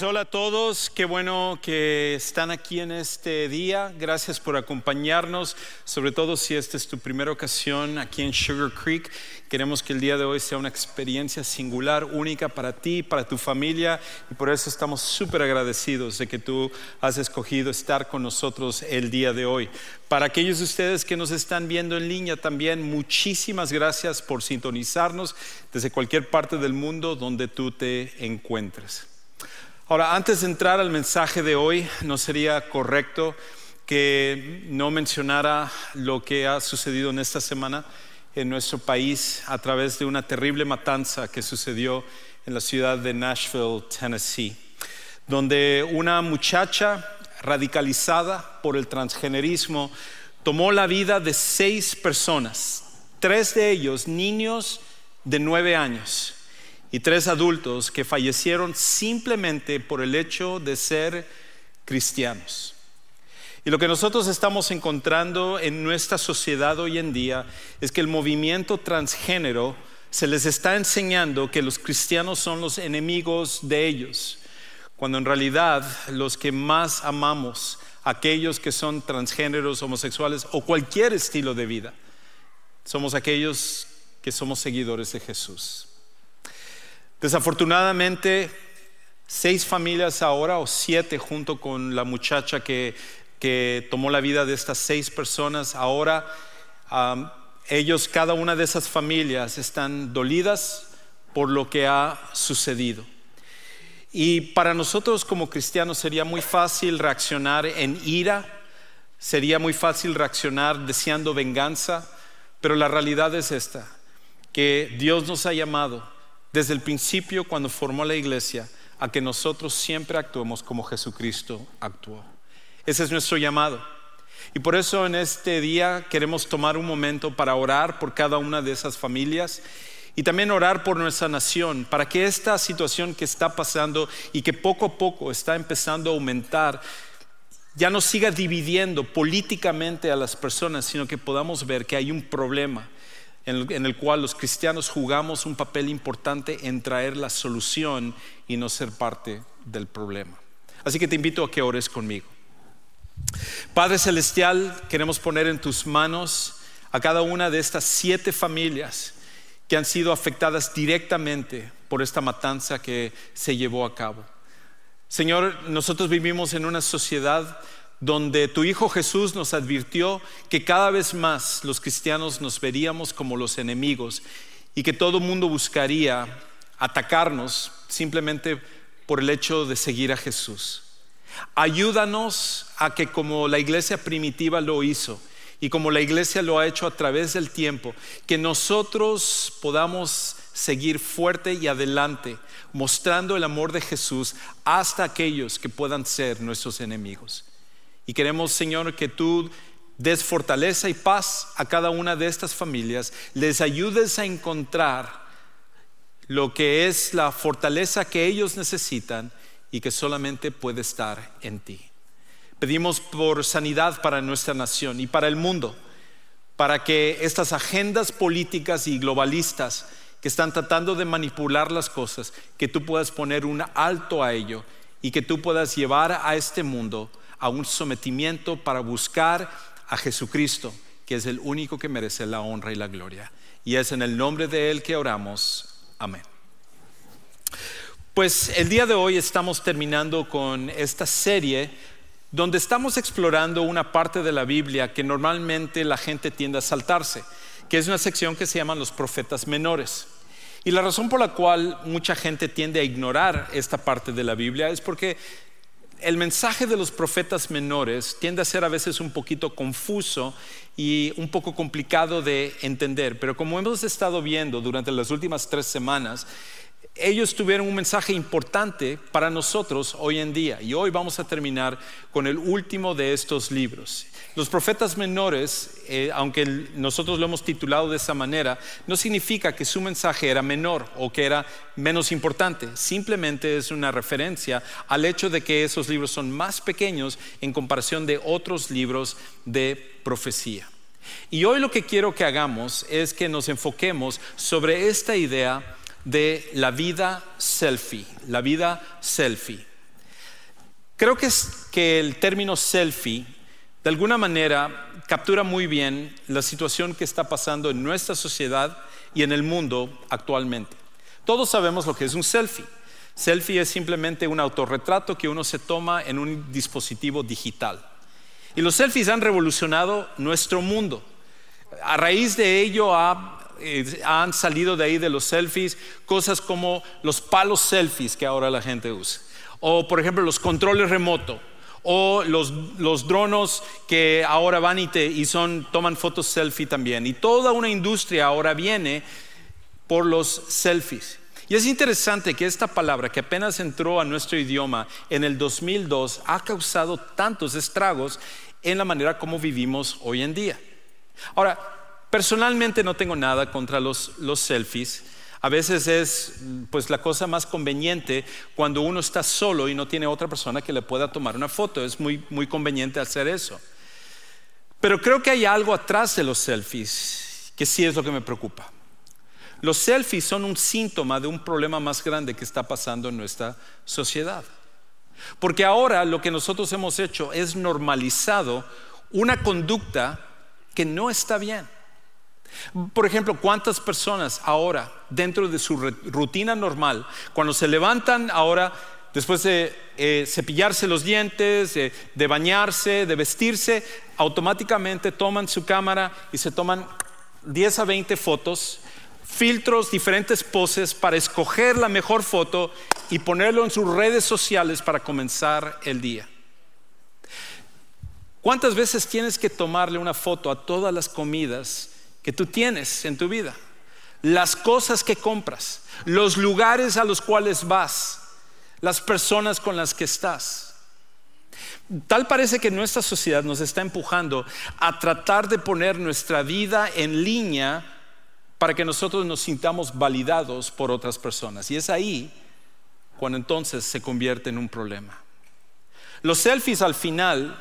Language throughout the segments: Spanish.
Pues hola a todos, qué bueno que están aquí en este día. Gracias por acompañarnos, sobre todo si esta es tu primera ocasión aquí en Sugar Creek. Queremos que el día de hoy sea una experiencia singular, única para ti, para tu familia y por eso estamos súper agradecidos de que tú has escogido estar con nosotros el día de hoy. Para aquellos de ustedes que nos están viendo en línea también, muchísimas gracias por sintonizarnos desde cualquier parte del mundo donde tú te encuentres. Ahora, antes de entrar al mensaje de hoy, no sería correcto que no mencionara lo que ha sucedido en esta semana en nuestro país a través de una terrible matanza que sucedió en la ciudad de Nashville, Tennessee, donde una muchacha radicalizada por el transgenerismo tomó la vida de seis personas, tres de ellos niños de nueve años y tres adultos que fallecieron simplemente por el hecho de ser cristianos. Y lo que nosotros estamos encontrando en nuestra sociedad hoy en día es que el movimiento transgénero se les está enseñando que los cristianos son los enemigos de ellos, cuando en realidad los que más amamos, aquellos que son transgéneros, homosexuales o cualquier estilo de vida, somos aquellos que somos seguidores de Jesús. Desafortunadamente, seis familias ahora, o siete junto con la muchacha que, tomó la vida de estas seis personas, ahora ellos, cada una de esas familias, están dolidas por lo que ha sucedido. Y para nosotros como cristianos sería muy fácil reaccionar en ira, sería muy fácil reaccionar deseando venganza, pero la realidad es esta, que Dios nos ha llamado desde el principio cuando formó la iglesia a que nosotros siempre actuemos como Jesucristo actuó. Ese es nuestro llamado. Y por eso en este día queremos tomar un momento para orar por cada una de esas familias y también orar por nuestra nación, para que esta situación que está pasando y que poco a poco está empezando a aumentar, ya no siga dividiendo políticamente a las personas, sino que podamos ver que hay un problema en el, cual los cristianos jugamos un papel importante en traer la solución y no ser parte del problema. Así que te invito a que ores conmigo. Padre Celestial, queremos poner en tus manos a cada una de estas siete familias que han sido afectadas directamente por esta matanza que se llevó a cabo. Señor, nosotros vivimos en una sociedad donde tu Hijo Jesús nos advirtió que cada vez más los cristianos nos veríamos como los enemigos y que todo mundo buscaría atacarnos simplemente por el hecho de seguir a Jesús. Ayúdanos a que como la iglesia primitiva lo hizo y como la iglesia lo ha hecho a través del tiempo, que nosotros podamos seguir fuerte y adelante, mostrando el amor de Jesús hasta aquellos que puedan ser nuestros enemigos. Y queremos, Señor, que tú des fortaleza y paz a cada una de estas familias, les ayudes a encontrar lo que es la fortaleza que ellos necesitan y que solamente puede estar en ti. Pedimos por sanidad para nuestra nación y para el mundo, para que estas agendas políticas y globalistas que están tratando de manipular las cosas, que tú puedas poner un alto a ello y que tú puedas llevar a este mundo a un sometimiento para buscar a Jesucristo, que es el único que merece la honra y la gloria. Y es en el nombre de Él que oramos. Amén. Pues el día de hoy estamos terminando con esta serie donde estamos explorando una parte de la Biblia que normalmente la gente tiende a saltarse, que es una sección que se llama los profetas menores. Y la razón por la cual mucha gente tiende a ignorar esta parte de la Biblia es porque el mensaje de los profetas menores tiende a ser a veces un poquito confuso y un poco complicado de entender, pero como hemos estado viendo durante las últimas tres semanas, ellos tuvieron un mensaje importante para nosotros hoy en día. Y hoy vamos a terminar con el último de estos libros. Los profetas menores, eh, aunque nosotros lo hemos titulado de esa manera, no significa que su mensaje era menor o que era menos importante. Simplemente es una referencia al hecho de que esos libros son más pequeños en comparación de otros libros de profecía. Y hoy lo que quiero que hagamos es que nos enfoquemos sobre esta idea de la vida selfie, la vida selfie. Creo que, es que el término selfie, de alguna manera, captura muy bien la situación que está pasando en nuestra sociedad y en el mundo actualmente. Todos sabemos lo que es un selfie. Selfie es simplemente un autorretrato que uno se toma en un dispositivo digital. Y los selfies han revolucionado nuestro mundo. A raíz de ello eh, han salido de ahí de los selfies cosas como los palos selfies que ahora la gente usa o por ejemplo los controles remotos, o los, los, dronos que ahora van y, te, y son, toman fotos selfie también. Y toda una industria ahora viene por los selfies. Y es interesante que esta palabra que apenas entró a nuestro idioma en el 2002 ha causado tantos estragos en la manera como vivimos hoy en día. Ahora, personalmente no tengo nada contra los, los selfies. A veces es pues la cosa más conveniente cuando uno está solo y no tiene otra persona que le pueda tomar una foto. Es muy, muy conveniente hacer eso. Pero creo que hay algo atrás de los selfies que sí es lo que me preocupa. Los selfies son un síntoma de un problema más grande que está pasando en nuestra sociedad. Porque ahora lo que nosotros hemos hecho es normalizado una conducta que no está bien. Por ejemplo, ¿cuántas personas ahora, dentro de su rutina normal, cuando se levantan ahora, después de eh, cepillarse los dientes, de bañarse, de vestirse, automáticamente toman su cámara y se toman 10 a 20 fotos, filtros, diferentes poses para escoger la mejor foto y ponerlo en sus redes sociales para comenzar el día? ¿Cuántas veces tienes que tomarle una foto a todas las comidas que tú tienes en tu vida, las cosas que compras, los lugares a los cuales vas, las personas con las que estás. Tal parece que nuestra sociedad nos está empujando a tratar de poner nuestra vida en línea para que nosotros nos sintamos validados por otras personas. Y es ahí cuando entonces se convierte en un problema. Los selfies al final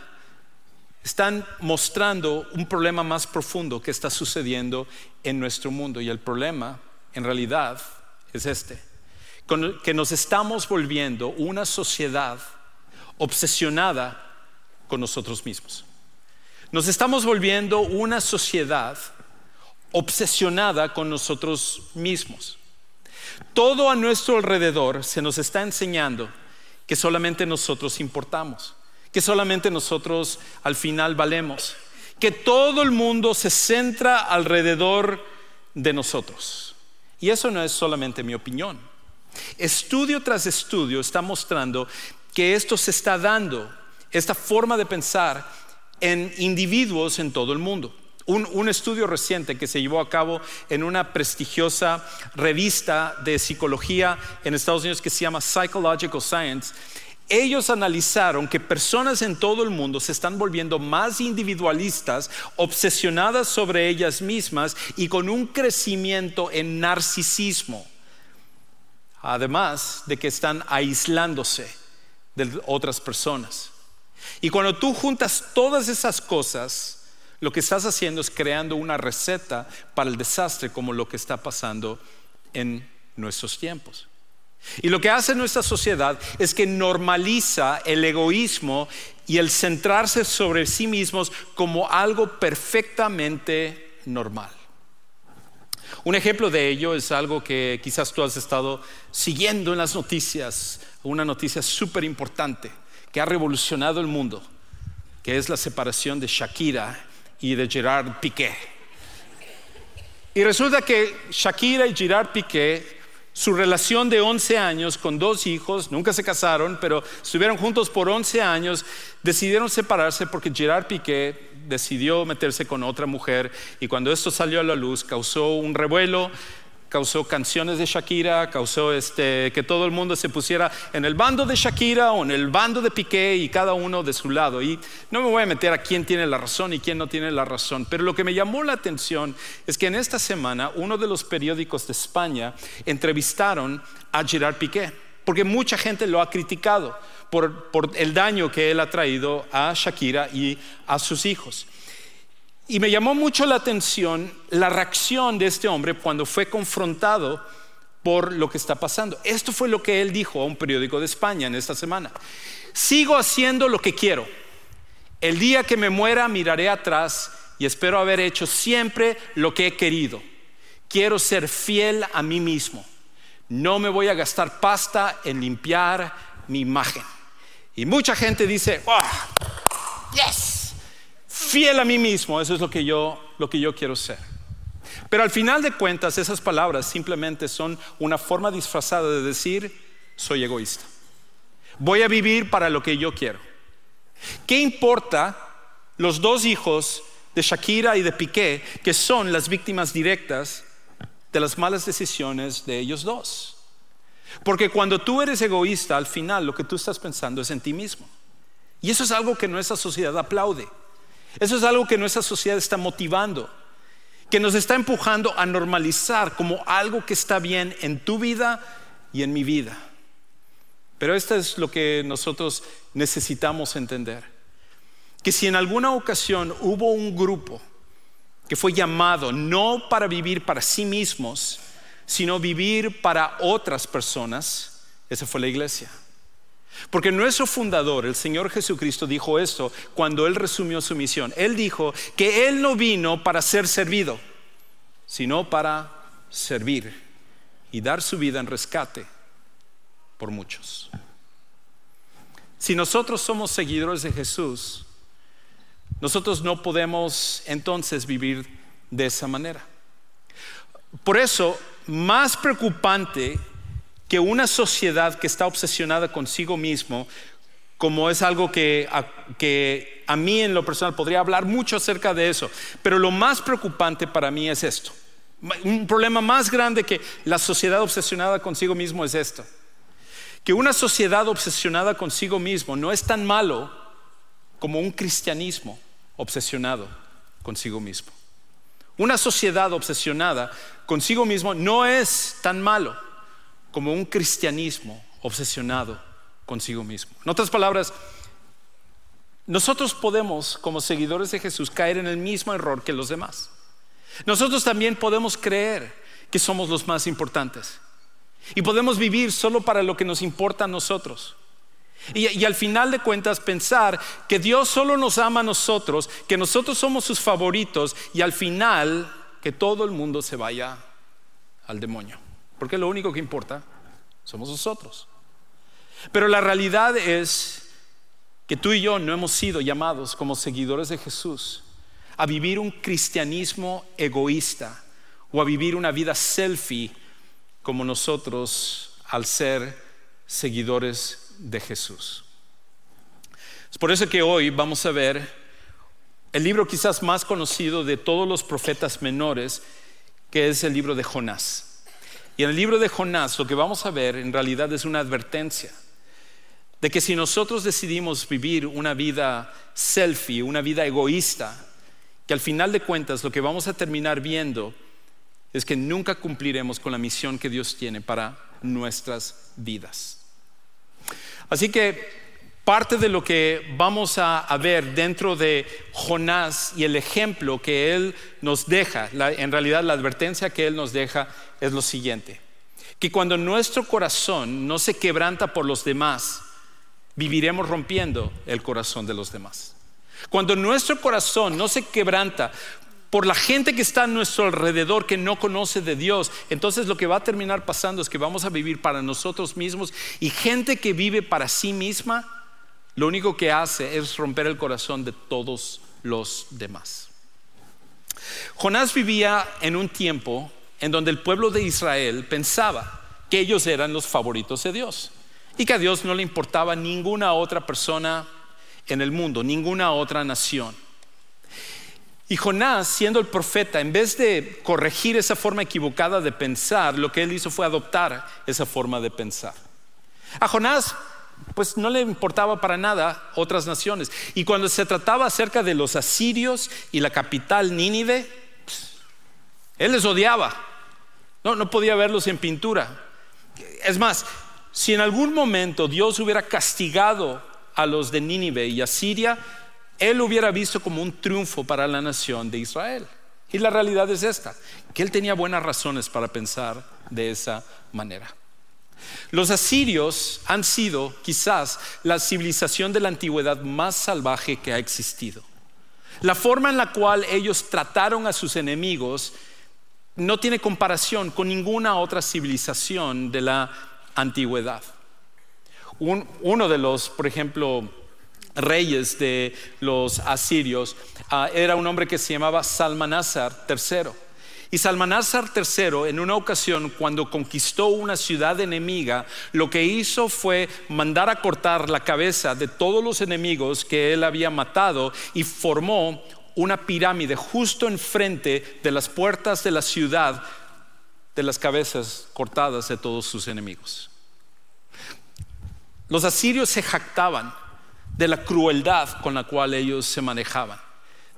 están mostrando un problema más profundo que está sucediendo en nuestro mundo. Y el problema, en realidad, es este, que nos estamos volviendo una sociedad obsesionada con nosotros mismos. Nos estamos volviendo una sociedad obsesionada con nosotros mismos. Todo a nuestro alrededor se nos está enseñando que solamente nosotros importamos que solamente nosotros al final valemos, que todo el mundo se centra alrededor de nosotros. Y eso no es solamente mi opinión. Estudio tras estudio está mostrando que esto se está dando, esta forma de pensar en individuos en todo el mundo. Un, un, estudio reciente que se llevó a cabo en una prestigiosa revista de psicología en Estados Unidos que se llama Psychological Science ellos analizaron que personas en todo el mundo se están volviendo más individualistas, obsesionadas sobre ellas mismas y con un crecimiento en narcisismo. Además de que están aislándose de otras personas. Y cuando tú juntas todas esas cosas, lo que estás haciendo es creando una receta para el desastre como lo que está pasando en nuestros tiempos. Y lo que hace nuestra sociedad es que normaliza el egoísmo y el centrarse sobre sí mismos como algo perfectamente normal. Un ejemplo de ello es algo que quizás tú has estado siguiendo en las noticias, una noticia súper importante que ha revolucionado el mundo, que es la separación de Shakira y de Gerard Piqué. Y resulta que Shakira y Gerard Piqué su relación de 11 años con dos hijos, nunca se casaron, pero estuvieron juntos por 11 años, decidieron separarse porque Gerard Piqué decidió meterse con otra mujer y cuando esto salió a la luz causó un revuelo, causó canciones de Shakira, causó este, que todo el mundo se pusiera en el bando de Shakira o en el bando de Piqué y cada uno de su lado. Y no me voy a meter a quién tiene la razón y quién no tiene la razón, pero lo que me llamó la atención es que en esta semana uno de los periódicos de España entrevistaron a Gerard Piqué, porque mucha gente lo ha criticado por, por el daño que él ha traído a Shakira y a sus hijos. Y me llamó mucho la atención la reacción de este hombre cuando fue confrontado por lo que está pasando. Esto fue lo que él dijo a un periódico de España en esta semana. Sigo haciendo lo que quiero. El día que me muera miraré atrás y espero haber hecho siempre lo que he querido. Quiero ser fiel a mí mismo. No me voy a gastar pasta en limpiar mi imagen. Y mucha gente dice, oh, yes, fiel a mí mismo, eso es lo que yo, lo que yo quiero ser. Pero al final de cuentas, esas palabras simplemente son una forma disfrazada de decir, soy egoísta. Voy a vivir para lo que yo quiero. ¿Qué importa los dos hijos de Shakira y de Piqué, que son las víctimas directas de las malas decisiones de ellos dos? Porque cuando tú eres egoísta, al final lo que tú estás pensando es en ti mismo. Y eso es algo que nuestra sociedad aplaude. Eso es algo que nuestra sociedad está motivando que nos está empujando a normalizar como algo que está bien en tu vida y en mi vida. Pero esto es lo que nosotros necesitamos entender. Que si en alguna ocasión hubo un grupo que fue llamado no para vivir para sí mismos, sino vivir para otras personas, esa fue la iglesia. Porque nuestro fundador, el Señor Jesucristo, dijo esto cuando Él resumió su misión. Él dijo que Él no vino para ser servido, sino para servir y dar su vida en rescate por muchos. Si nosotros somos seguidores de Jesús, nosotros no podemos entonces vivir de esa manera. Por eso, más preocupante que una sociedad que está obsesionada consigo mismo, como es algo que a, mí en lo personal podría hablar mucho acerca de eso, pero lo más preocupante para mí es esto. Un problema más grande que la sociedad obsesionada consigo mismo es esto. Que una sociedad obsesionada consigo mismo no es tan malo como un cristianismo obsesionado consigo mismo. Una sociedad obsesionada consigo mismo no es tan malo como un cristianismo obsesionado consigo mismo. En otras palabras, nosotros podemos, como seguidores de Jesús, caer en el mismo error que los demás. Nosotros también podemos creer que somos los más importantes y podemos vivir solo para lo que nos importa a nosotros. Y, al final de cuentas pensar que Dios solo nos ama a nosotros, que nosotros somos sus favoritos y al final que todo el mundo se vaya al demonio. Porque lo único que importa somos nosotros. Pero la realidad es que tú y yo no hemos sido llamados como seguidores de Jesús a vivir un cristianismo egoísta o a vivir una vida selfie como nosotros al ser seguidores de Jesús. Es por eso que hoy vamos a ver el libro quizás más conocido de todos los profetas menores, que es el libro de Jonás. Y en el libro de Jonás lo que vamos a ver en realidad es una advertencia de que si nosotros decidimos vivir una vida selfie, una vida egoísta, que al final de cuentas lo que vamos a terminar viendo es que nunca cumpliremos con la misión que Dios tiene para nuestras vidas. Así que parte de lo que vamos a, ver dentro de Jonás y el ejemplo que él nos deja, en realidad la advertencia que él nos deja es lo siguiente, que cuando nuestro corazón no se quebranta por los demás, viviremos rompiendo el corazón de los demás. Cuando nuestro corazón no se quebranta por la gente que está a nuestro alrededor que no conoce de Dios, entonces lo que va a terminar pasando es que vamos a vivir para nosotros mismos y gente que vive para sí misma, lo único que hace es romper el corazón de todos los demás. Jonás vivía en un tiempo en donde el pueblo de Israel pensaba que ellos eran los favoritos de Dios y que a Dios no le importaba ninguna otra persona en el mundo, ninguna otra nación. Y Jonás, siendo el profeta, en vez de corregir esa forma equivocada de pensar, lo que él hizo fue adoptar esa forma de pensar. A Jonás, pues no le importaba para nada otras naciones. Y cuando se trataba acerca de los asirios y la capital Nínive, él les odiaba. No, no podía verlos en pintura. Es más, si en algún momento Dios hubiera castigado a los de Nínive y a Siria, él hubiera visto como un triunfo para la nación de Israel. Y la realidad es esta, que él tenía buenas razones para pensar de esa manera. Los asirios han sido quizás la civilización de la antigüedad más salvaje que ha existido. La forma en la cual ellos trataron a sus enemigos no tiene comparación con ninguna otra civilización de la antigüedad. uno de los, por ejemplo, reyes de los asirios ah, era un hombre que se llamaba Salmanasar III. Y Salmanasar III, en una ocasión, cuando conquistó una ciudad enemiga, lo que hizo fue mandar a cortar la cabeza de todos los enemigos que él había matado y formó una pirámide justo enfrente de las puertas de la ciudad de las cabezas cortadas de todos sus enemigos. Los asirios se jactaban de la crueldad con la cual ellos se manejaban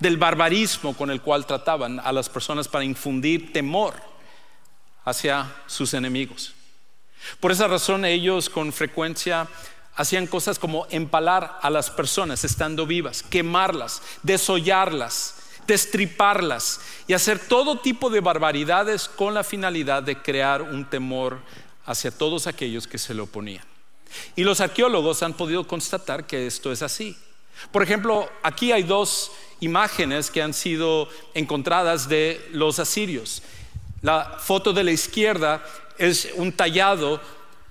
del barbarismo con el cual trataban a las personas para infundir temor hacia sus enemigos. Por esa razón ellos con frecuencia hacían cosas como empalar a las personas estando vivas, quemarlas, desollarlas, destriparlas y hacer todo tipo de barbaridades con la finalidad de crear un temor hacia todos aquellos que se le oponían. Y los arqueólogos han podido constatar que esto es así. Por ejemplo, aquí hay dos imágenes que han sido encontradas de los asirios. La foto de la izquierda es un tallado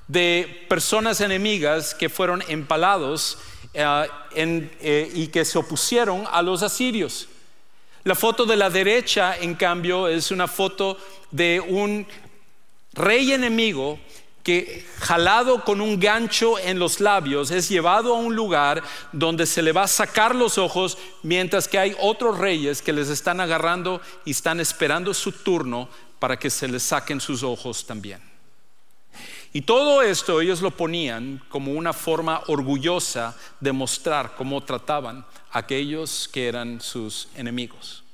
de personas enemigas que fueron empalados eh, eh, y que se opusieron a los asirios. La foto de la derecha, en cambio, es una foto de un rey enemigo que jalado con un gancho en los labios es llevado a un lugar donde se le va a sacar los ojos mientras que hay otros reyes que les están agarrando y están esperando su turno para que se les saquen sus ojos también. Y todo esto ellos lo ponían como una forma orgullosa de mostrar cómo trataban a aquellos que eran sus enemigos.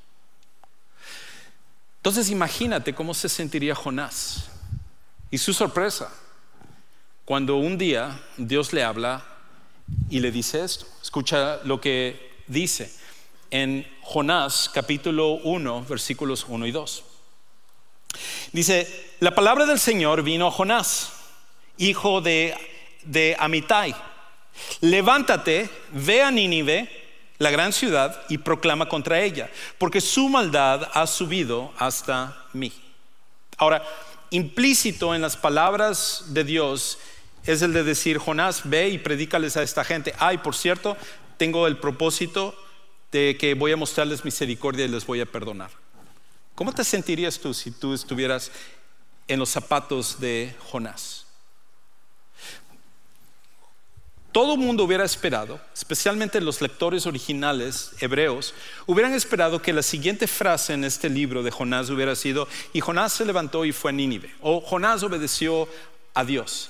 Entonces imagínate cómo se sentiría Jonás y su sorpresa cuando un día Dios le habla y le dice esto. Escucha lo que dice en Jonás capítulo 1 versículos 1 y 2. Dice, la palabra del Señor vino a Jonás, hijo de, de Amitai. Levántate, ve a Nínive, la gran ciudad, y proclama contra ella, porque su maldad ha subido hasta mí. Ahora, implícito en las palabras de Dios es el de decir, Jonás, ve y predícales a esta gente. Ay, por cierto, tengo el propósito de que voy a mostrarles misericordia y les voy a perdonar. ¿Cómo te sentirías tú si tú estuvieras en los zapatos de Jonás? Todo el mundo hubiera esperado, especialmente los lectores originales hebreos, hubieran esperado que la siguiente frase en este libro de Jonás hubiera sido, y Jonás se levantó y fue a Nínive, o Jonás obedeció a Dios.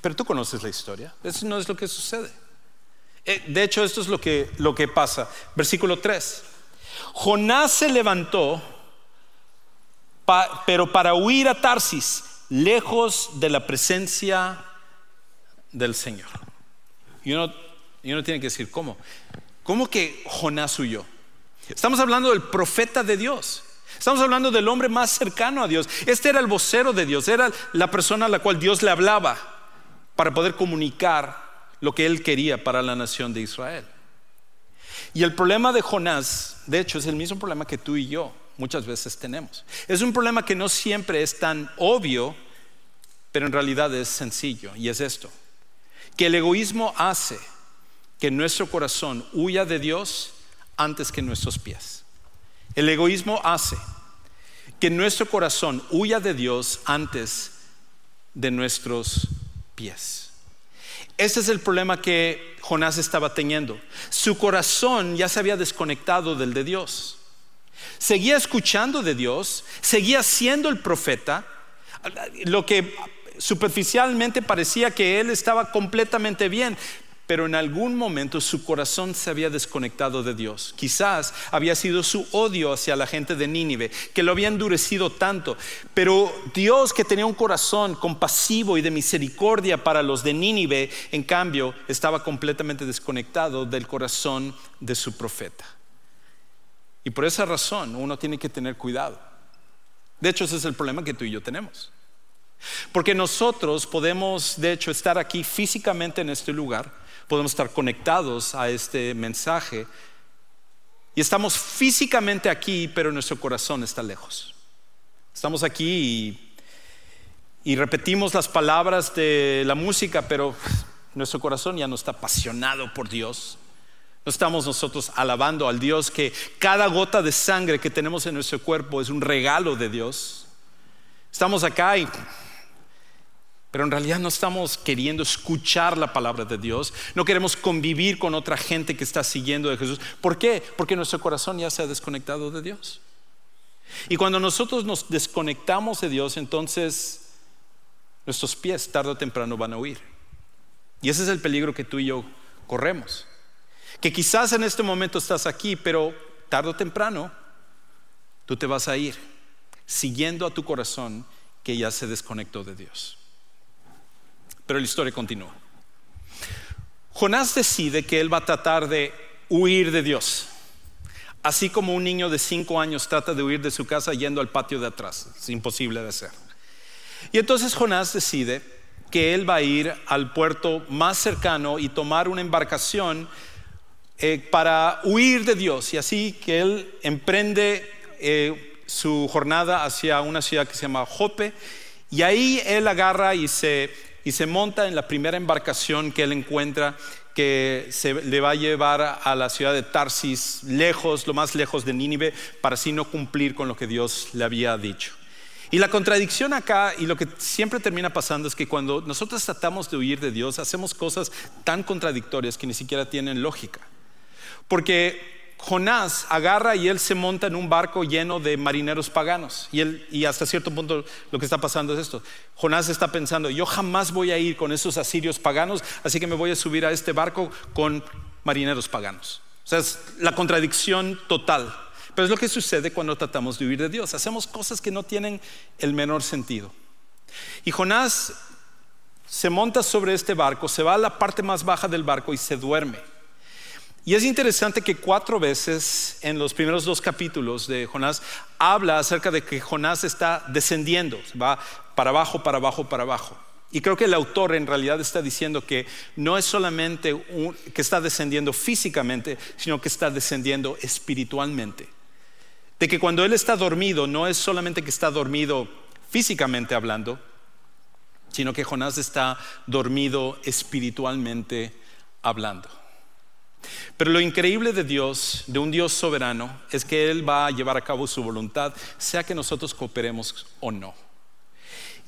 Pero tú conoces la historia, eso no es lo que sucede. Eh, de hecho, esto es lo que, lo que pasa. Versículo 3. Jonás se levantó, pero para huir a Tarsis, lejos de la presencia del Señor. Y uno, y uno tiene que decir, ¿cómo? ¿Cómo que Jonás huyó? Estamos hablando del profeta de Dios. Estamos hablando del hombre más cercano a Dios. Este era el vocero de Dios, era la persona a la cual Dios le hablaba para poder comunicar lo que él quería para la nación de Israel. Y el problema de Jonás, de hecho, es el mismo problema que tú y yo muchas veces tenemos. Es un problema que no siempre es tan obvio, pero en realidad es sencillo, y es esto, que el egoísmo hace que nuestro corazón huya de Dios antes que nuestros pies. El egoísmo hace que nuestro corazón huya de Dios antes de nuestros pies. Ese es el problema que Jonás estaba teniendo. Su corazón ya se había desconectado del de Dios. Seguía escuchando de Dios, seguía siendo el profeta, lo que superficialmente parecía que él estaba completamente bien, pero en algún momento su corazón se había desconectado de Dios. Quizás había sido su odio hacia la gente de Nínive, que lo había endurecido tanto. Pero Dios que tenía un corazón compasivo y de misericordia para los de Nínive, en cambio, estaba completamente desconectado del corazón de su profeta. Y por esa razón uno tiene que tener cuidado. De hecho, ese es el problema que tú y yo tenemos. Porque nosotros podemos, de hecho, estar aquí físicamente en este lugar, podemos estar conectados a este mensaje y estamos físicamente aquí, pero nuestro corazón está lejos. Estamos aquí y, y repetimos las palabras de la música, pero nuestro corazón ya no está apasionado por Dios. No estamos nosotros alabando al Dios que cada gota de sangre que tenemos en nuestro cuerpo es un regalo de Dios. Estamos acá y pero en realidad no estamos queriendo escuchar la palabra de Dios, no queremos convivir con otra gente que está siguiendo de Jesús. ¿Por qué? Porque nuestro corazón ya se ha desconectado de Dios. Y cuando nosotros nos desconectamos de Dios, entonces nuestros pies tarde o temprano van a huir. Y ese es el peligro que tú y yo corremos. Que quizás en este momento estás aquí, pero tarde o temprano tú te vas a ir siguiendo a tu corazón que ya se desconectó de Dios. Pero la historia continúa. Jonás decide que él va a tratar de huir de Dios. Así como un niño de cinco años trata de huir de su casa yendo al patio de atrás. Es imposible de hacer. Y entonces Jonás decide que él va a ir al puerto más cercano y tomar una embarcación eh, para huir de Dios. Y así que él emprende eh, su jornada hacia una ciudad que se llama Jope. Y ahí él agarra y se y se monta en la primera embarcación que él encuentra que se le va a llevar a la ciudad de Tarsis, lejos, lo más lejos de Nínive, para así no cumplir con lo que Dios le había dicho. Y la contradicción acá, y lo que siempre termina pasando, es que cuando nosotros tratamos de huir de Dios, hacemos cosas tan contradictorias que ni siquiera tienen lógica. Porque Jonás agarra y él se monta en un barco lleno de marineros paganos. Y, él, y hasta cierto punto lo que está pasando es esto. Jonás está pensando, yo jamás voy a ir con esos asirios paganos, así que me voy a subir a este barco con marineros paganos. O sea, es la contradicción total. Pero es lo que sucede cuando tratamos de huir de Dios. Hacemos cosas que no tienen el menor sentido. Y Jonás se monta sobre este barco, se va a la parte más baja del barco y se duerme. Y es interesante que cuatro veces en los primeros dos capítulos de Jonás habla acerca de que Jonás está descendiendo, va para abajo, para abajo, para abajo. Y creo que el autor en realidad está diciendo que no es solamente que está descendiendo físicamente, sino que está descendiendo espiritualmente. De que cuando él está dormido, no es solamente que está dormido físicamente hablando, sino que Jonás está dormido espiritualmente hablando. Pero lo increíble de Dios, de un Dios soberano, es que Él va a llevar a cabo su voluntad, sea que nosotros cooperemos o no.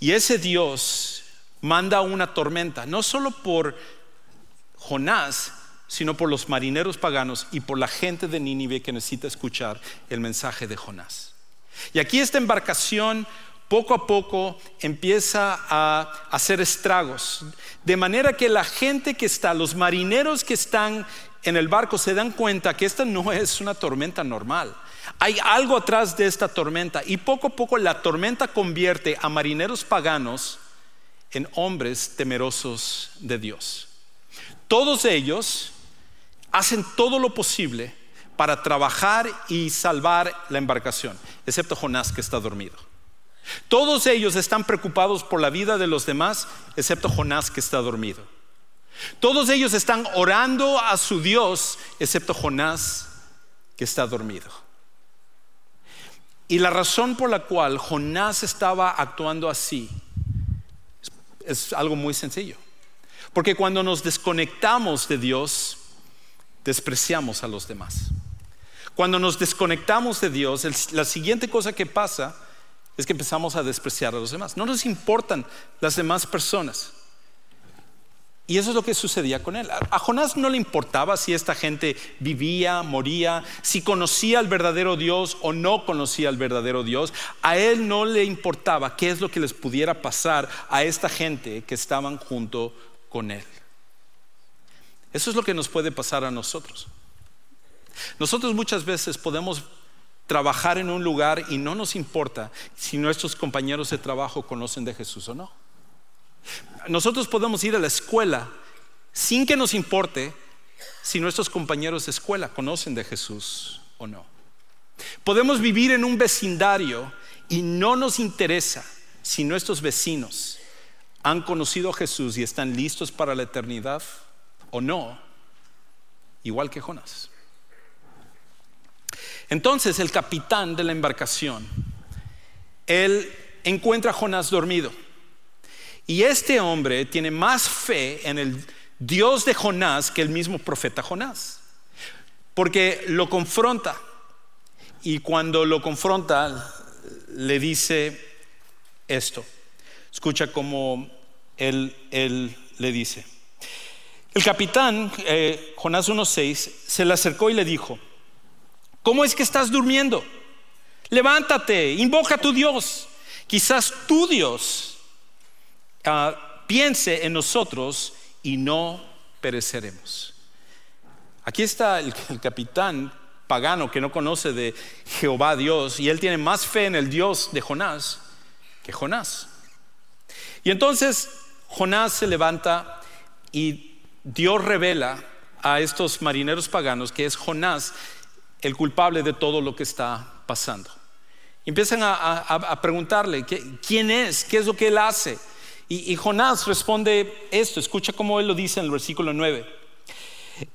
Y ese Dios manda una tormenta, no solo por Jonás, sino por los marineros paganos y por la gente de Nínive que necesita escuchar el mensaje de Jonás. Y aquí esta embarcación poco a poco empieza a hacer estragos, de manera que la gente que está, los marineros que están en el barco se dan cuenta que esta no es una tormenta normal. Hay algo atrás de esta tormenta y poco a poco la tormenta convierte a marineros paganos en hombres temerosos de Dios. Todos ellos hacen todo lo posible para trabajar y salvar la embarcación, excepto Jonás que está dormido. Todos ellos están preocupados por la vida de los demás, excepto Jonás que está dormido. Todos ellos están orando a su Dios, excepto Jonás, que está dormido. Y la razón por la cual Jonás estaba actuando así es, algo muy sencillo. Porque cuando nos desconectamos de Dios, despreciamos a los demás. Cuando nos desconectamos de Dios, la siguiente cosa que pasa es que empezamos a despreciar a los demás. No nos importan las demás personas. Y eso es lo que sucedía con él. A Jonás no le importaba si esta gente vivía, moría, si conocía al verdadero Dios o no conocía al verdadero Dios. A él no le importaba qué es lo que les pudiera pasar a esta gente que estaban junto con él. Eso es lo que nos puede pasar a nosotros. Nosotros muchas veces podemos trabajar en un lugar y no nos importa si nuestros compañeros de trabajo conocen de Jesús o no. Nosotros podemos ir a la escuela sin que nos importe si nuestros compañeros de escuela conocen de Jesús o no. Podemos vivir en un vecindario y no nos interesa si nuestros vecinos han conocido a Jesús y están listos para la eternidad o no, igual que Jonás. Entonces el capitán de la embarcación, él encuentra a Jonás dormido. Y este hombre tiene más fe en el Dios de Jonás que el mismo profeta Jonás. Porque lo confronta. Y cuando lo confronta, le dice esto. Escucha cómo él, él le dice. El capitán, eh, Jonás 1.6, se le acercó y le dijo, ¿Cómo es que estás durmiendo? Levántate, invoca a tu Dios. Quizás tu Dios ah, piense en nosotros y no pereceremos. Aquí está el, capitán pagano que no conoce de Jehová Dios y él tiene más fe en el Dios de Jonás que Jonás. Y entonces Jonás se levanta y Dios revela a estos marineros paganos que es Jonás el culpable de todo lo que está pasando. Empiezan a, preguntarle, ¿quién es? ¿Qué es lo que él hace? Y, Jonás responde esto, escucha cómo él lo dice en el versículo 9.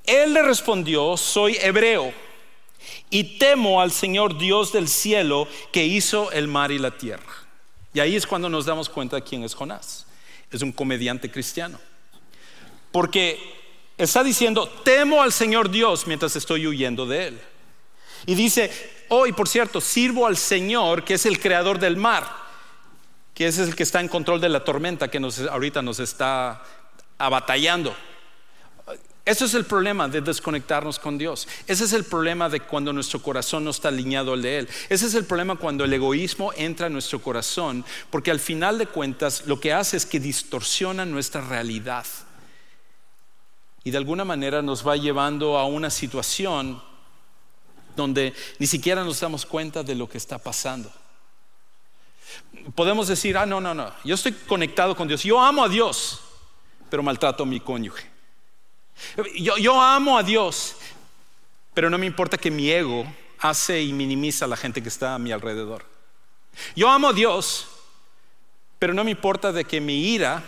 Él le respondió, soy hebreo y temo al Señor Dios del cielo que hizo el mar y la tierra. Y ahí es cuando nos damos cuenta de quién es Jonás. Es un comediante cristiano. Porque está diciendo, temo al Señor Dios mientras estoy huyendo de él. Y dice, hoy, por cierto, sirvo al Señor, que es el creador del mar, que es el que está en control de la tormenta que nos, ahorita nos está abatallando. Eso es el problema de desconectarnos con Dios. Ese es el problema de cuando nuestro corazón no está alineado al de Él. Ese es el problema cuando el egoísmo entra en nuestro corazón, porque al final de cuentas lo que hace es que distorsiona nuestra realidad. Y de alguna manera nos va llevando a una situación donde ni siquiera nos damos cuenta de lo que está pasando. Podemos decir, ah, no, no, no, yo estoy conectado con Dios, yo amo a Dios, pero maltrato a mi cónyuge. Yo, yo amo a Dios, pero no me importa que mi ego hace y minimiza a la gente que está a mi alrededor. Yo amo a Dios, pero no me importa de que mi ira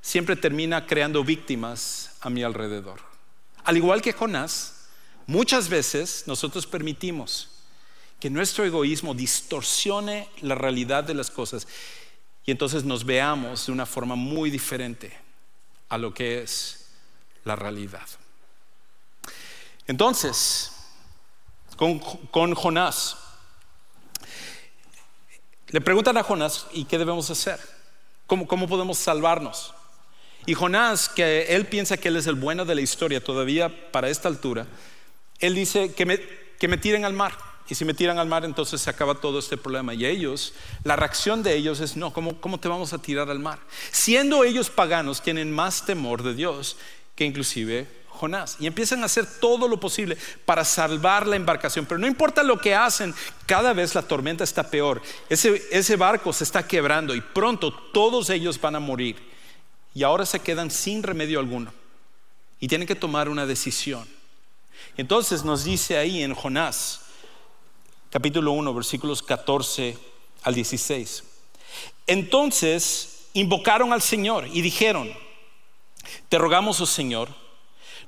siempre termina creando víctimas a mi alrededor. Al igual que Jonás, Muchas veces nosotros permitimos que nuestro egoísmo distorsione la realidad de las cosas y entonces nos veamos de una forma muy diferente a lo que es la realidad. Entonces, con, Jonás, le preguntan a Jonás, ¿y qué debemos hacer? ¿Cómo, ¿Cómo podemos salvarnos? Y Jonás, que él piensa que él es el bueno de la historia todavía para esta altura, él dice que me, que me tiren al mar. Y si me tiran al mar, entonces se acaba todo este problema. Y ellos, la reacción de ellos es, no, ¿cómo, ¿cómo, te vamos a tirar al mar? Siendo ellos paganos, tienen más temor de Dios que inclusive Jonás. Y empiezan a hacer todo lo posible para salvar la embarcación. Pero no importa lo que hacen, cada vez la tormenta está peor. Ese, ese barco se está quebrando y pronto todos ellos van a morir. Y ahora se quedan sin remedio alguno. Y tienen que tomar una decisión. Entonces nos dice ahí en Jonás, capítulo 1, versículos 14 al 16. Entonces invocaron al Señor y dijeron, te rogamos, oh Señor,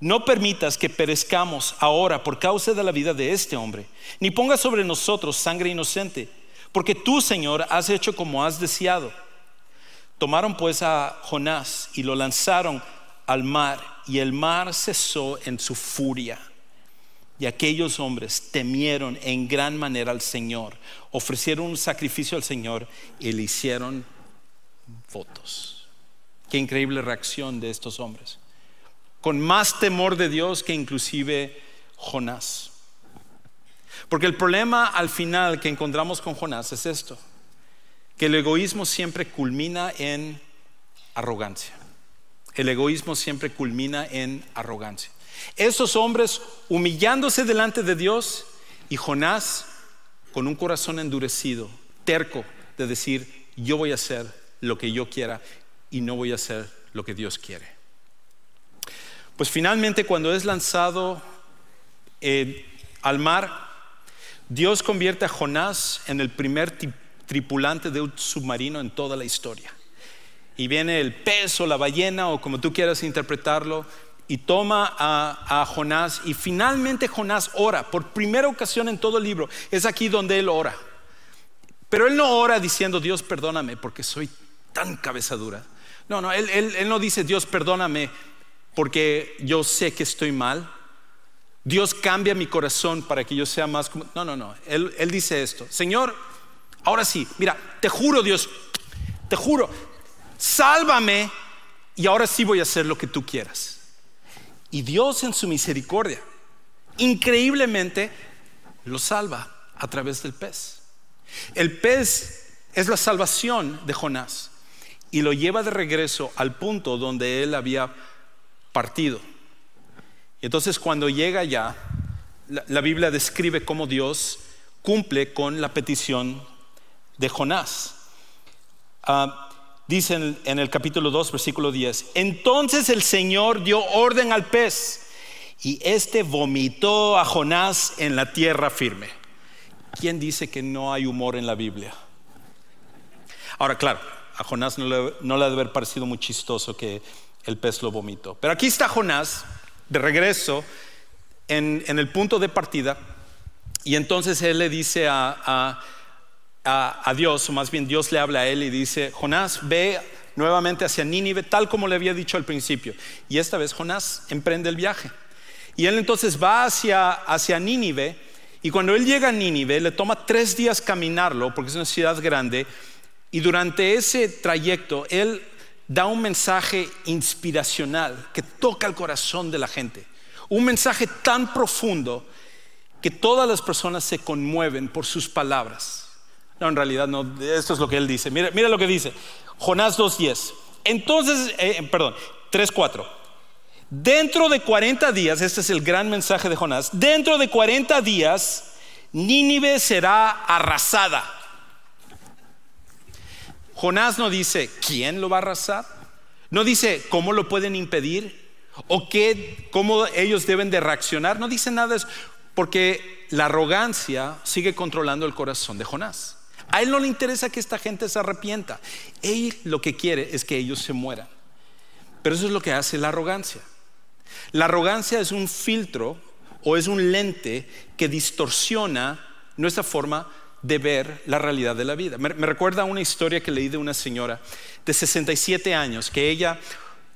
no permitas que perezcamos ahora por causa de la vida de este hombre, ni pongas sobre nosotros sangre inocente, porque tú, Señor, has hecho como has deseado. Tomaron pues a Jonás y lo lanzaron al mar, y el mar cesó en su furia y aquellos hombres temieron en gran manera al Señor, ofrecieron un sacrificio al Señor y le hicieron votos. Qué increíble reacción de estos hombres. Con más temor de Dios que inclusive Jonás. Porque el problema al final que encontramos con Jonás es esto, que el egoísmo siempre culmina en arrogancia. El egoísmo siempre culmina en arrogancia. Esos hombres humillándose delante de Dios y Jonás con un corazón endurecido, terco, de decir, yo voy a hacer lo que yo quiera y no voy a hacer lo que Dios quiere. Pues finalmente cuando es lanzado eh, al mar, Dios convierte a Jonás en el primer tripulante de un submarino en toda la historia. Y viene el pez o la ballena o como tú quieras interpretarlo y toma a, a, Jonás y finalmente Jonás ora por primera ocasión en todo el libro. Es aquí donde él ora. Pero él no ora diciendo Dios perdóname porque soy tan cabeza dura. No, no, él, él no dice Dios perdóname porque yo sé que estoy mal. Dios cambia mi corazón para que yo sea más como... No, no, no. Él, él dice esto. Señor, ahora sí, mira, te juro Dios, te juro, sálvame y ahora sí voy a hacer lo que tú quieras. Y Dios en su misericordia, increíblemente, lo salva a través del pez. El pez es la salvación de Jonás y lo lleva de regreso al punto donde él había partido. Y entonces cuando llega ya, la, Biblia describe cómo Dios cumple con la petición de Jonás. Uh, dice en, en el capítulo 2, versículo 10, entonces el Señor dio orden al pez y éste vomitó a Jonás en la tierra firme. ¿Quién dice que no hay humor en la Biblia? Ahora, claro, a Jonás no le, ha de haber parecido muy chistoso que el pez lo vomitó. Pero aquí está Jonás, de regreso, en, el punto de partida, y entonces él le dice a, a, Dios, o más bien Dios le habla a él y dice, Jonás, ve nuevamente hacia Nínive, tal como le había dicho al principio. Y esta vez Jonás emprende el viaje. Y él entonces va hacia, hacia Nínive, y cuando él llega a Nínive, le toma tres días caminarlo, porque es una ciudad grande, y durante ese trayecto, él da un mensaje inspiracional que toca el corazón de la gente. Un mensaje tan profundo que todas las personas se conmueven por sus palabras. No, en realidad no, esto es lo que él dice. Mira, mira lo que dice. Jonás 2.10. Entonces, eh, perdón, 3.4. Dentro de 40 días, este es el gran mensaje de Jonás, dentro de 40 días, Nínive será arrasada Jonás no dice quién lo va a arrasar, no dice cómo lo pueden impedir o qué, cómo ellos deben de reaccionar, no dice nada de eso, porque la arrogancia sigue controlando el corazón de Jonás. A él no le interesa que esta gente se arrepienta, él lo que quiere es que ellos se mueran. Pero eso es lo que hace la arrogancia. La arrogancia es un filtro o es un lente que distorsiona nuestra forma de ver la realidad de la vida. Me, recuerda una historia que leí de una señora de 67 años, que ella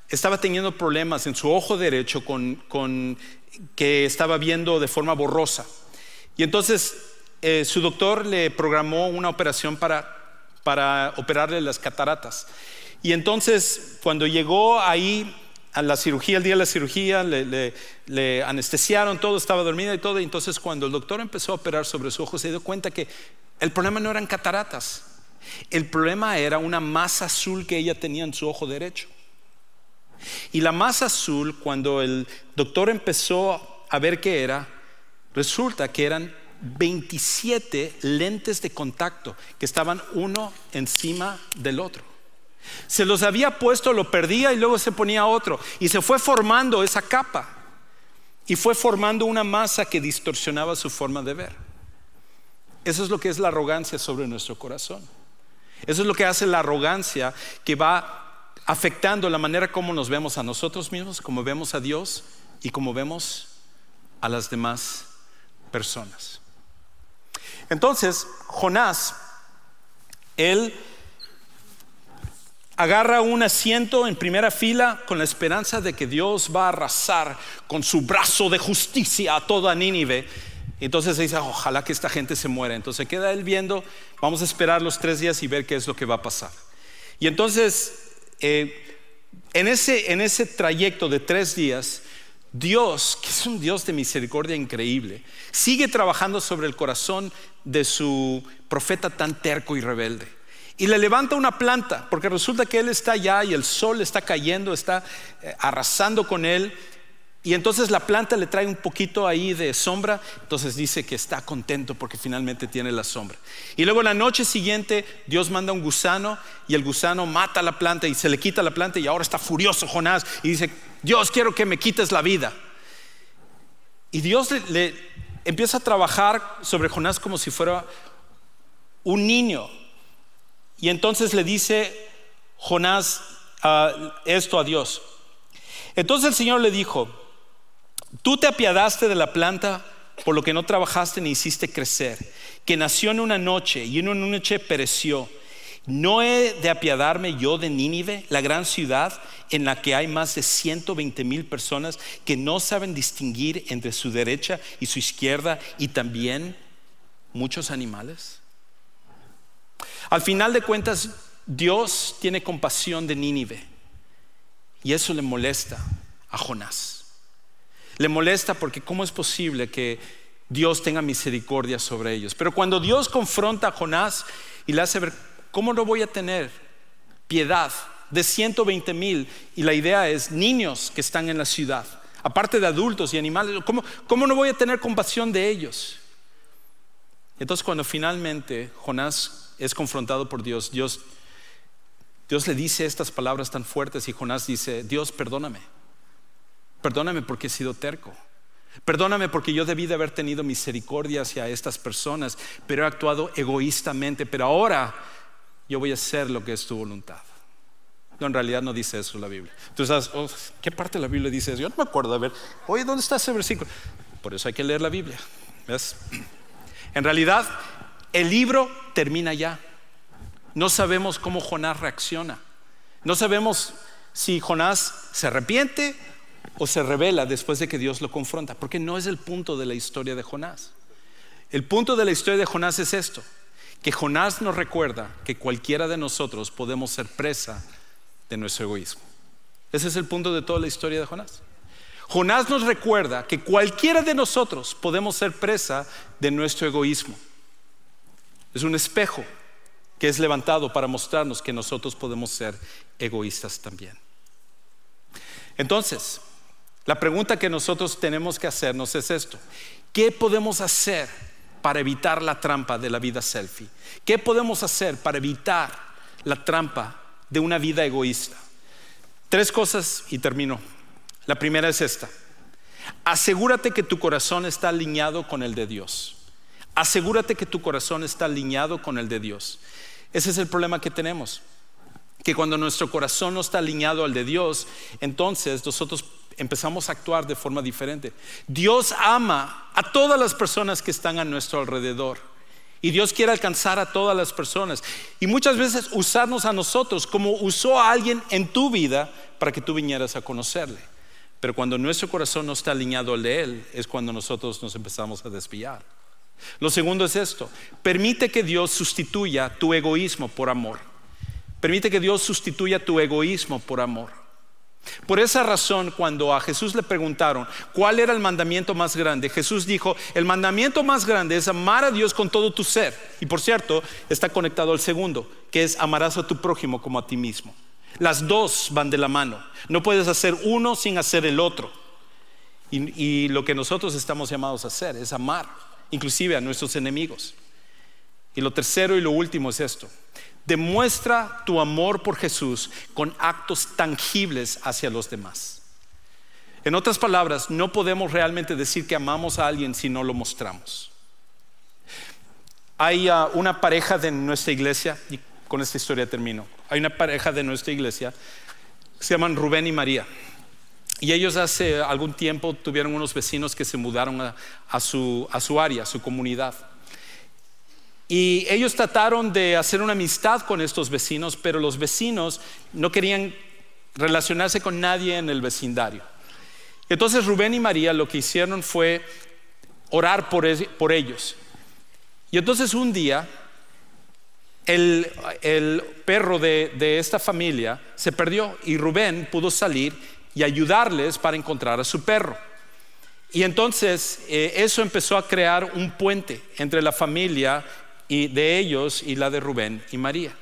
estaba teniendo problemas en su ojo derecho con, que estaba viendo de forma borrosa. Y entonces eh, su doctor le programó una operación para, para operarle las cataratas. Y entonces cuando llegó ahí a la cirugía, el día de la cirugía, le, anestesiaron, todo estaba dormida y todo. Y entonces cuando el doctor empezó a operar sobre su ojo, se dio cuenta que el problema no eran cataratas. El problema era una masa azul que ella tenía en su ojo derecho. Y la masa azul, cuando el doctor empezó a ver qué era, resulta que eran 27 lentes de contacto que estaban uno encima del otro. Se los había puesto, lo perdía y luego se ponía otro. Y se fue formando esa capa. Y fue formando una masa que distorsionaba su forma de ver. Eso es lo que es la arrogancia sobre nuestro corazón. Eso es lo que hace la arrogancia que va afectando la manera como nos vemos a nosotros mismos, como vemos a Dios y como vemos a las demás personas. Entonces, Jonás, él agarra un asiento en primera fila con la esperanza de que Dios va a arrasar con su brazo de justicia a toda Nínive. Entonces dice, ojalá que esta gente se muera. Entonces queda él viendo, vamos a esperar los tres días y ver qué es lo que va a pasar. Y entonces, eh, en, ese, en ese trayecto de tres días, Dios, que es un Dios de misericordia increíble, sigue trabajando sobre el corazón de su profeta tan terco y rebelde y le levanta una planta, porque resulta que él está allá y el sol está cayendo, está eh, arrasando con él. Y entonces la planta le trae un poquito ahí de sombra, entonces dice que está contento porque finalmente tiene la sombra. Y luego la noche siguiente Dios manda un gusano y el gusano mata la planta y se le quita la planta y ahora está furioso Jonás y dice, Dios quiero que me quites la vida. Y Dios le empieza a trabajar sobre Jonás como si fuera un niño Y entonces le dice Jonás ah, esto a Dios. Entonces el Señor le dijo, tú te apiadaste de la planta por lo que no trabajaste ni hiciste crecer, que nació en una noche y en una noche pereció. ¿No he de apiadarme yo de Nínive, la gran ciudad en la que hay más de 120 mil personas que no saben distinguir entre su derecha y su izquierda y también muchos animales? Al final de cuentas, Dios tiene compasión de Nínive y eso le molesta a Jonás. Le molesta porque ¿cómo es posible que Dios tenga misericordia sobre ellos? Pero cuando Dios confronta a Jonás y le hace ver ¿Cómo no voy a tener piedad de 120 mil? Y la idea es niños que están en la ciudad, aparte de adultos y animales. ¿Cómo, cómo no voy a tener compasión de ellos? Entonces cuando finalmente Jonás es confrontado por Dios, Dios, Dios le dice estas palabras tan fuertes y Jonás dice, Dios, perdóname. Perdóname porque he sido terco. Perdóname porque yo debí de haber tenido misericordia hacia estas personas, pero he actuado egoístamente. Pero ahora yo voy a hacer lo que es tu voluntad. No, en realidad no dice eso la Biblia. Tú sabes, oh, ¿qué parte de la Biblia dice eso? Yo no me acuerdo. A ver, oye, ¿dónde está ese versículo? Por eso hay que leer la Biblia. En realidad, el libro termina ya. No sabemos cómo Jonás reacciona. No sabemos si Jonás se arrepiente o se revela después de que Dios lo confronta, porque no es el punto de la historia de Jonás. El punto de la historia de Jonás es esto que Jonás nos recuerda que cualquiera de nosotros podemos ser presa de nuestro egoísmo. Ese es el punto de toda la historia de Jonás. Jonás nos recuerda que cualquiera de nosotros podemos ser presa de nuestro egoísmo. Es un espejo que es levantado para mostrarnos que nosotros podemos ser egoístas también. Entonces, la pregunta que nosotros tenemos que hacernos es esto. ¿Qué podemos hacer para evitar la trampa de la vida selfie? ¿Qué podemos hacer para evitar la trampa de una vida egoísta? Tres cosas y termino. La primera es esta. Asegúrate que tu corazón está alineado con el de Dios. Asegúrate que tu corazón está alineado con el de Dios. Ese es el problema que tenemos. Que cuando nuestro corazón no está alineado al de Dios, entonces nosotros empezamos a actuar de forma diferente. Dios ama a todas las personas que están a nuestro alrededor. Y Dios quiere alcanzar a todas las personas. Y muchas veces usarnos a nosotros como usó a alguien en tu vida para que tú vinieras a conocerle. Pero cuando nuestro corazón no está alineado al de Él, es cuando nosotros nos empezamos a desviar. Lo segundo es esto. Permite que Dios sustituya tu egoísmo por amor. Permite que Dios sustituya tu egoísmo por amor. Por esa razón, cuando a Jesús le preguntaron cuál era el mandamiento más grande, Jesús dijo, el mandamiento más grande es amar a Dios con todo tu ser. Y por cierto, está conectado al segundo, que es amarás a tu prójimo como a ti mismo. Las dos van de la mano. No puedes hacer uno sin hacer el otro. Y, y lo que nosotros estamos llamados a hacer es amar, inclusive a nuestros enemigos. Y lo tercero y lo último es esto. Demuestra tu amor por Jesús con actos tangibles hacia los demás. En otras palabras, no podemos realmente decir que amamos a alguien si no lo mostramos. Hay uh, una pareja de nuestra iglesia, y con esta historia termino, hay una pareja de nuestra iglesia, se llaman Rubén y María. Y ellos hace algún tiempo tuvieron unos vecinos que se mudaron a, su, a su área, a su comunidad. Y ellos trataron de hacer una amistad con estos vecinos, pero los vecinos no querían relacionarse con nadie en el vecindario. Entonces Rubén y María lo que hicieron fue orar por, ellos. Y entonces un día el, perro de, esta familia se perdió y Rubén pudo salir y ayudarles para encontrar a su perro. Y entonces eh, eso empezó a crear un puente entre la familia y de ellos y la de Rubén y María.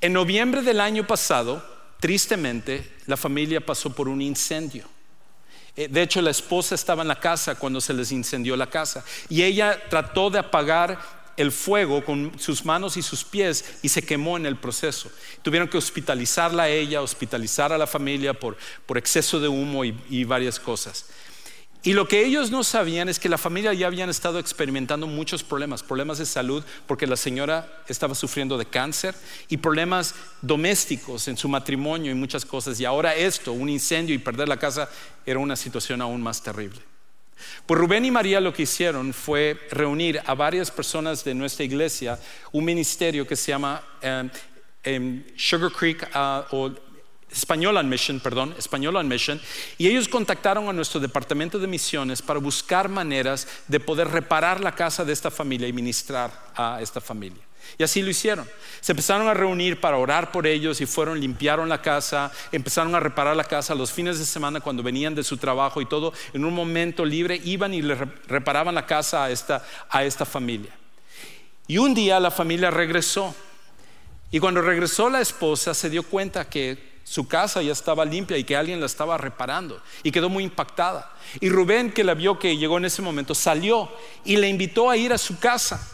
En noviembre del año pasado, tristemente, la familia pasó por un incendio. Eh, de hecho, la esposa estaba en la casa cuando se les incendió la casa y ella trató de apagar el fuego con sus manos y sus pies y se quemó en el proceso. Tuvieron que hospitalizarla a ella, hospitalizar a la familia por, exceso de humo y varias cosas. Y lo que ellos no sabían es que la familia ya habían estado experimentando muchos problemas, problemas de salud, porque la señora estaba sufriendo de cáncer y problemas domésticos en su matrimonio y muchas cosas. Y ahora esto, un incendio y perder la casa, era una situación aún más terrible. Pues Rubén y María lo que hicieron fue reunir a varias personas de nuestra iglesia, un ministerio que se llama eh, em, Sugar Creek ah, o Español on Mission, perdón, Español on Mission, y ellos contactaron a nuestro departamento de misiones para buscar maneras de poder reparar la casa de esta familia y ministrar a esta familia. Y así lo hicieron. Se empezaron a reunir para orar por ellos y fueron, limpiaron la casa, empezaron a reparar la casa los fines de semana cuando venían de su trabajo y todo. En un momento libre iban y le reparaban la casa a esta, a esta familia. Y un día la familia regresó. Y cuando regresó la esposa se dio cuenta que su casa ya estaba limpia y que alguien la estaba reparando y quedó muy impactada. Y Rubén, que la vio que llegó en ese momento, salió y le invitó a ir a su casa.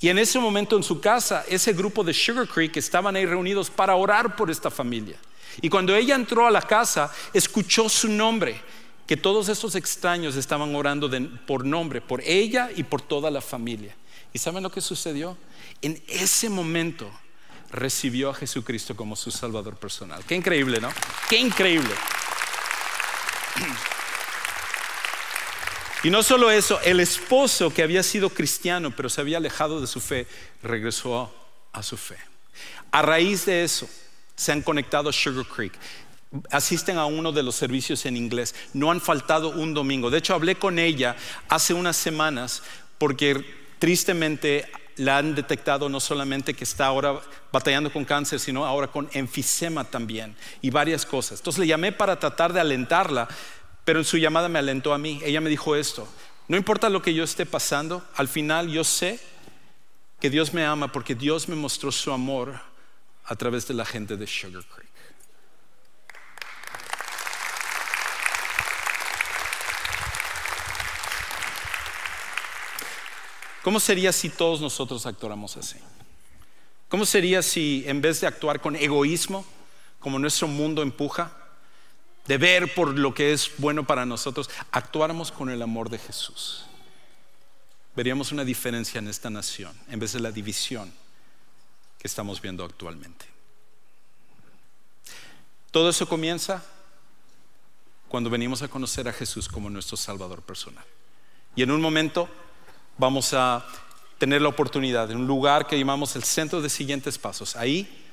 Y en ese momento en su casa, ese grupo de Sugar Creek estaban ahí reunidos para orar por esta familia. Y cuando ella entró a la casa, escuchó su nombre, que todos esos extraños estaban orando por nombre, por ella y por toda la familia. ¿Y saben lo que sucedió? En ese momento recibió a Jesucristo como su Salvador personal. Qué increíble, ¿no? Qué increíble. Y no solo eso, el esposo que había sido cristiano pero se había alejado de su fe, regresó a su fe. A raíz de eso, se han conectado a Sugar Creek. Asisten a uno de los servicios en inglés. No han faltado un domingo. De hecho, hablé con ella hace unas semanas porque tristemente la han detectado no solamente que está ahora batallando con cáncer, sino ahora con enfisema también y varias cosas. Entonces le llamé para tratar de alentarla, pero en su llamada me alentó a mí. Ella me dijo esto, no importa lo que yo esté pasando, al final yo sé que Dios me ama porque Dios me mostró su amor a través de la gente de Sugar Creek. ¿Cómo sería si todos nosotros actuáramos así? ¿Cómo sería si en vez de actuar con egoísmo, como nuestro mundo empuja, de ver por lo que es bueno para nosotros, actuáramos con el amor de Jesús? Veríamos una diferencia en esta nación en vez de la división que estamos viendo actualmente. Todo eso comienza cuando venimos a conocer a Jesús como nuestro Salvador personal. Y en un momento vamos a tener la oportunidad en un lugar que llamamos el centro de siguientes pasos. Ahí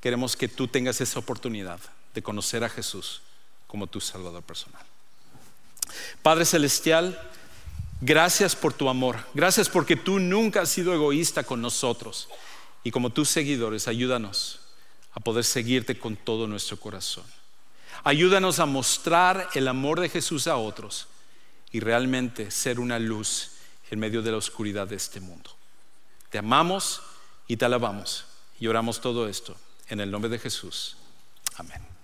queremos que tú tengas esa oportunidad de conocer a Jesús como tu Salvador personal. Padre Celestial, gracias por tu amor. Gracias porque tú nunca has sido egoísta con nosotros. Y como tus seguidores, ayúdanos a poder seguirte con todo nuestro corazón. Ayúdanos a mostrar el amor de Jesús a otros y realmente ser una luz en medio de la oscuridad de este mundo. Te amamos y te alabamos y oramos todo esto en el nombre de Jesús. Amén.